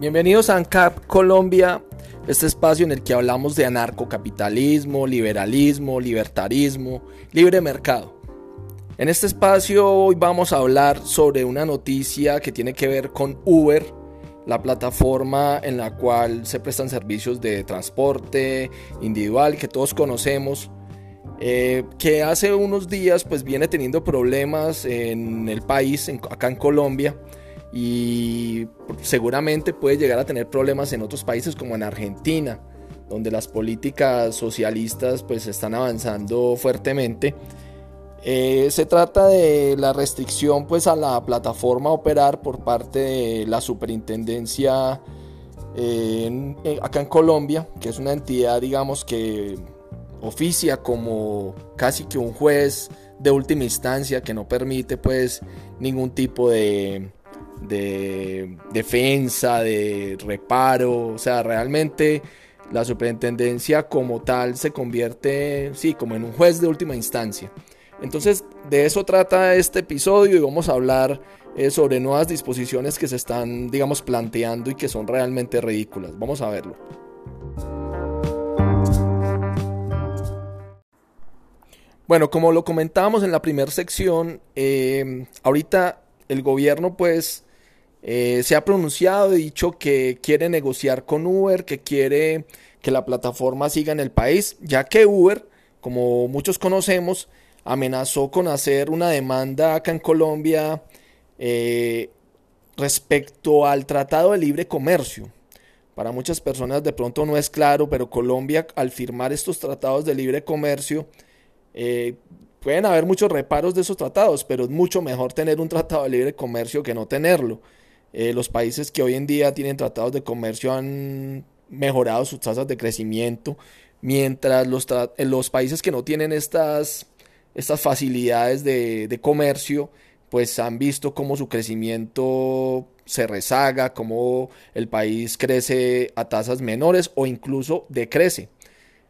Bienvenidos a ANCAP Colombia, este espacio en el que hablamos de anarcocapitalismo, liberalismo, libertarismo, libre mercado. En este espacio hoy vamos a hablar sobre una noticia que tiene que ver con Uber, la plataforma en la cual se prestan servicios de transporte individual que todos conocemos, eh, que hace unos días pues viene teniendo problemas en el país, acá en Colombia, y seguramente puede llegar a tener problemas en otros países como en Argentina, donde las políticas socialistas pues están avanzando fuertemente. Eh, se trata de la restricción pues a la plataforma operar por parte de la superintendencia eh, acá en Colombia, que es una entidad digamos que oficia como casi que un juez de última instancia que no permite pues ningún tipo de, de defensa, de reparo, o sea, realmente la superintendencia como tal se convierte, sí, como en un juez de última instancia. Entonces, de eso trata este episodio y vamos a hablar eh, sobre nuevas disposiciones que se están, digamos, planteando y que son realmente ridículas. Vamos a verlo. Bueno, como lo comentábamos en la primera sección, eh, ahorita el gobierno pues eh, se ha pronunciado y dicho que quiere negociar con Uber, que quiere que la plataforma siga en el país, ya que Uber, como muchos conocemos, amenazó con hacer una demanda acá en Colombia eh, respecto al Tratado de Libre Comercio. Para muchas personas de pronto no es claro, pero Colombia al firmar estos tratados de libre comercio, eh, pueden haber muchos reparos de esos tratados, pero es mucho mejor tener un tratado de libre comercio que no tenerlo. Eh, los países que hoy en día tienen tratados de comercio han mejorado sus tasas de crecimiento, mientras los, eh, los países que no tienen estas, facilidades de, de, comercio, pues han visto cómo su crecimiento se rezaga, cómo el país crece a tasas menores o incluso decrece.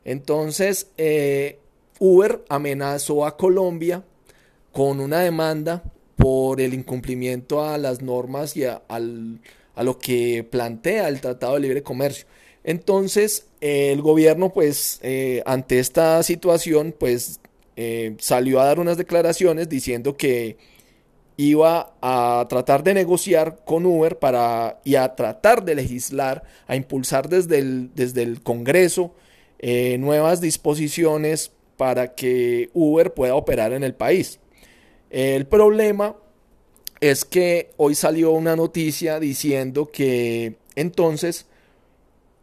Entonces, eh, Uber amenazó a Colombia con una demanda por el incumplimiento a las normas y a, lo que plantea el Tratado de Libre Comercio. Entonces, el gobierno, pues, eh, ante esta situación, pues, eh, salió a dar unas declaraciones diciendo que iba a tratar de negociar con Uber para, y a tratar de legislar, a impulsar desde el, desde el Congreso eh, nuevas disposiciones para que Uber pueda operar en el país. El problema es que hoy salió una noticia diciendo que entonces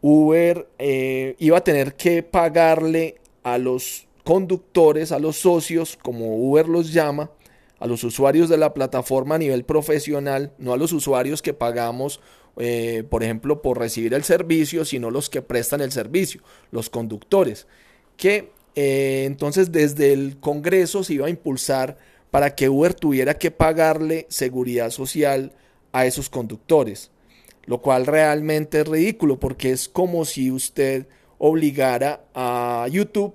Uber eh, iba a tener que pagarle a los conductores, a los socios, como Uber los llama, a los usuarios de la plataforma a nivel profesional, no a los usuarios que pagamos, eh, por ejemplo, por recibir el servicio, sino los que prestan el servicio, los conductores, que eh, entonces desde el Congreso se iba a impulsar para que Uber tuviera que pagarle seguridad social a esos conductores, lo cual realmente es ridículo porque es como si usted obligara a YouTube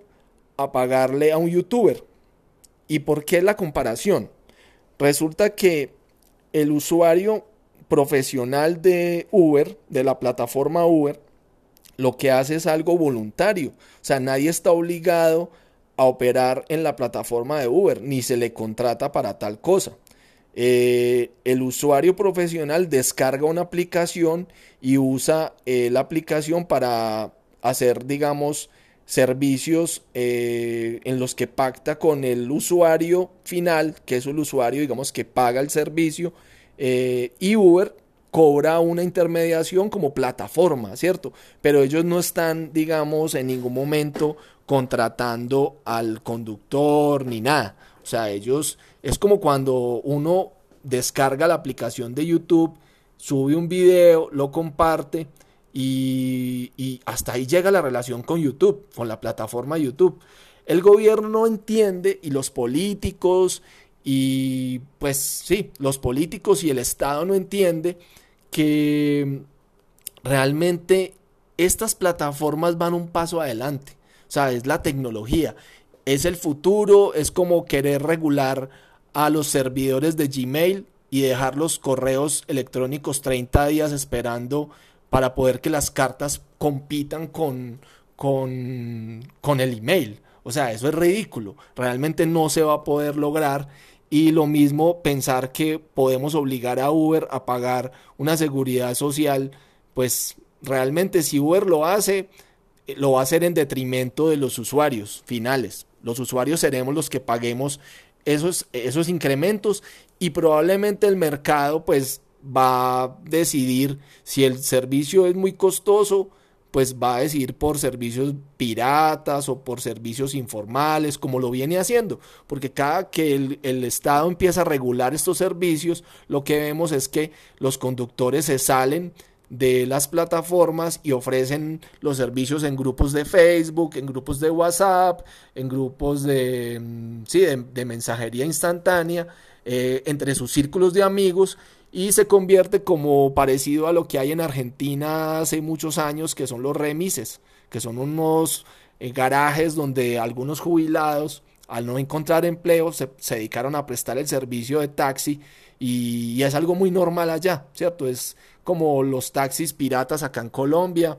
a pagarle a un youtuber. ¿Y por qué la comparación? Resulta que el usuario profesional de Uber, de la plataforma Uber, lo que hace es algo voluntario. O sea, nadie está obligado a operar en la plataforma de Uber, ni se le contrata para tal cosa. Eh, el usuario profesional descarga una aplicación y usa eh, la aplicación para hacer, digamos, servicios eh, en los que pacta con el usuario final, que es el usuario, digamos, que paga el servicio, y Uber cobra una intermediación como plataforma, ¿cierto? Pero ellos no están, digamos, en ningún momento contratando al conductor ni nada. O sea, ellos es como cuando uno descarga la aplicación de YouTube, sube un video, lo comparte y, hasta ahí llega la relación con YouTube, con la plataforma YouTube. El gobierno no entiende y los políticos y pues sí, los políticos y el Estado no entiende que realmente estas plataformas van un paso adelante. O sea, es la tecnología, es el futuro, es como querer regular a los servidores de Gmail y dejar los correos electrónicos 30 días esperando para poder que las cartas compitan con, con, con el email. O sea, eso es ridículo. Realmente no se va a poder lograr. Y lo mismo pensar que podemos obligar a Uber a pagar una seguridad social, pues realmente si Uber lo hace, lo va a hacer en detrimento de los usuarios finales. Los usuarios seremos los que paguemos esos, esos incrementos y probablemente el mercado pues va a decidir si el servicio es muy costoso, pues va a decidir por servicios piratas o por servicios informales, como lo viene haciendo, porque cada que el, el, Estado empieza a regular estos servicios, lo que vemos es que los conductores se salen de las plataformas y ofrecen los servicios en grupos de Facebook, en grupos de WhatsApp, en grupos de, mm, sí, de, mensajería instantánea, eh, entre sus círculos de amigos y se convierte como parecido a lo que hay en Argentina hace muchos años, que son los remises, que son unos eh, garajes donde algunos jubilados, al no encontrar empleo, se, dedicaron a prestar el servicio de taxi y, y, es algo muy normal allá, ¿cierto? Es como los taxis piratas acá en Colombia.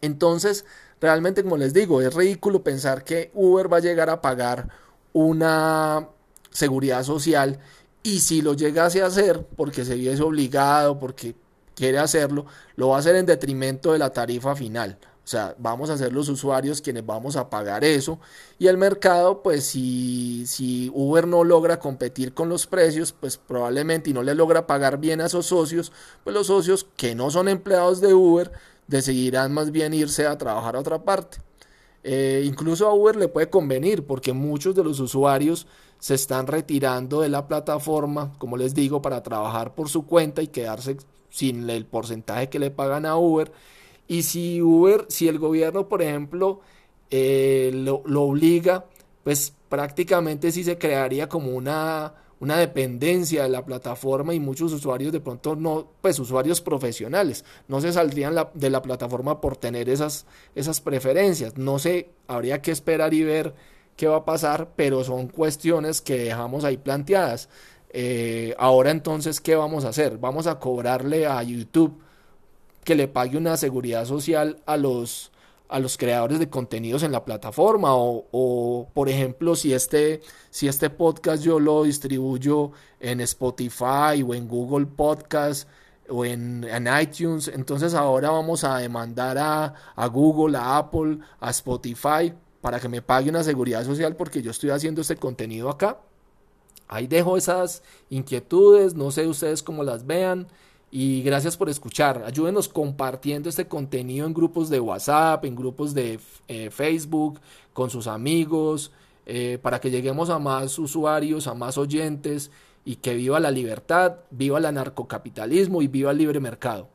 Entonces, realmente, como les digo, es ridículo pensar que Uber va a llegar a pagar una seguridad social y si lo llegase a hacer porque se viese obligado, porque quiere hacerlo, lo va a hacer en detrimento de la tarifa final. O sea, vamos a ser los usuarios quienes vamos a pagar eso. Y el mercado, pues si, si Uber no logra competir con los precios, pues probablemente y no le logra pagar bien a esos socios, pues los socios que no son empleados de Uber decidirán más bien irse a trabajar a otra parte. Eh, incluso a Uber le puede convenir porque muchos de los usuarios se están retirando de la plataforma, como les digo, para trabajar por su cuenta y quedarse sin el porcentaje que le pagan a Uber y si Uber, si el gobierno, por ejemplo, eh, lo, obliga, pues prácticamente sí se crearía como una, una dependencia de la plataforma y muchos usuarios de pronto no, pues usuarios profesionales, no se saldrían de la plataforma por tener esas, esas preferencias. No sé, habría que esperar y ver qué va a pasar, pero son cuestiones que dejamos ahí planteadas. Eh, ahora entonces, ¿qué vamos a hacer? Vamos a cobrarle a YouTube que le pague una seguridad social a los, a los creadores de contenidos en la plataforma o, por ejemplo si este si este podcast yo lo distribuyo en Spotify o en Google Podcast o en, en iTunes entonces ahora vamos a demandar a, a, Google a Apple a Spotify para que me pague una seguridad social porque yo estoy haciendo este contenido acá. Ahí dejo esas inquietudes no sé ustedes cómo las vean y gracias por escuchar. Ayúdenos compartiendo este contenido en grupos de WhatsApp, en grupos de eh, Facebook, con sus amigos, eh, para que lleguemos a más usuarios, a más oyentes y que viva la libertad, viva el anarcocapitalismo y viva el libre mercado.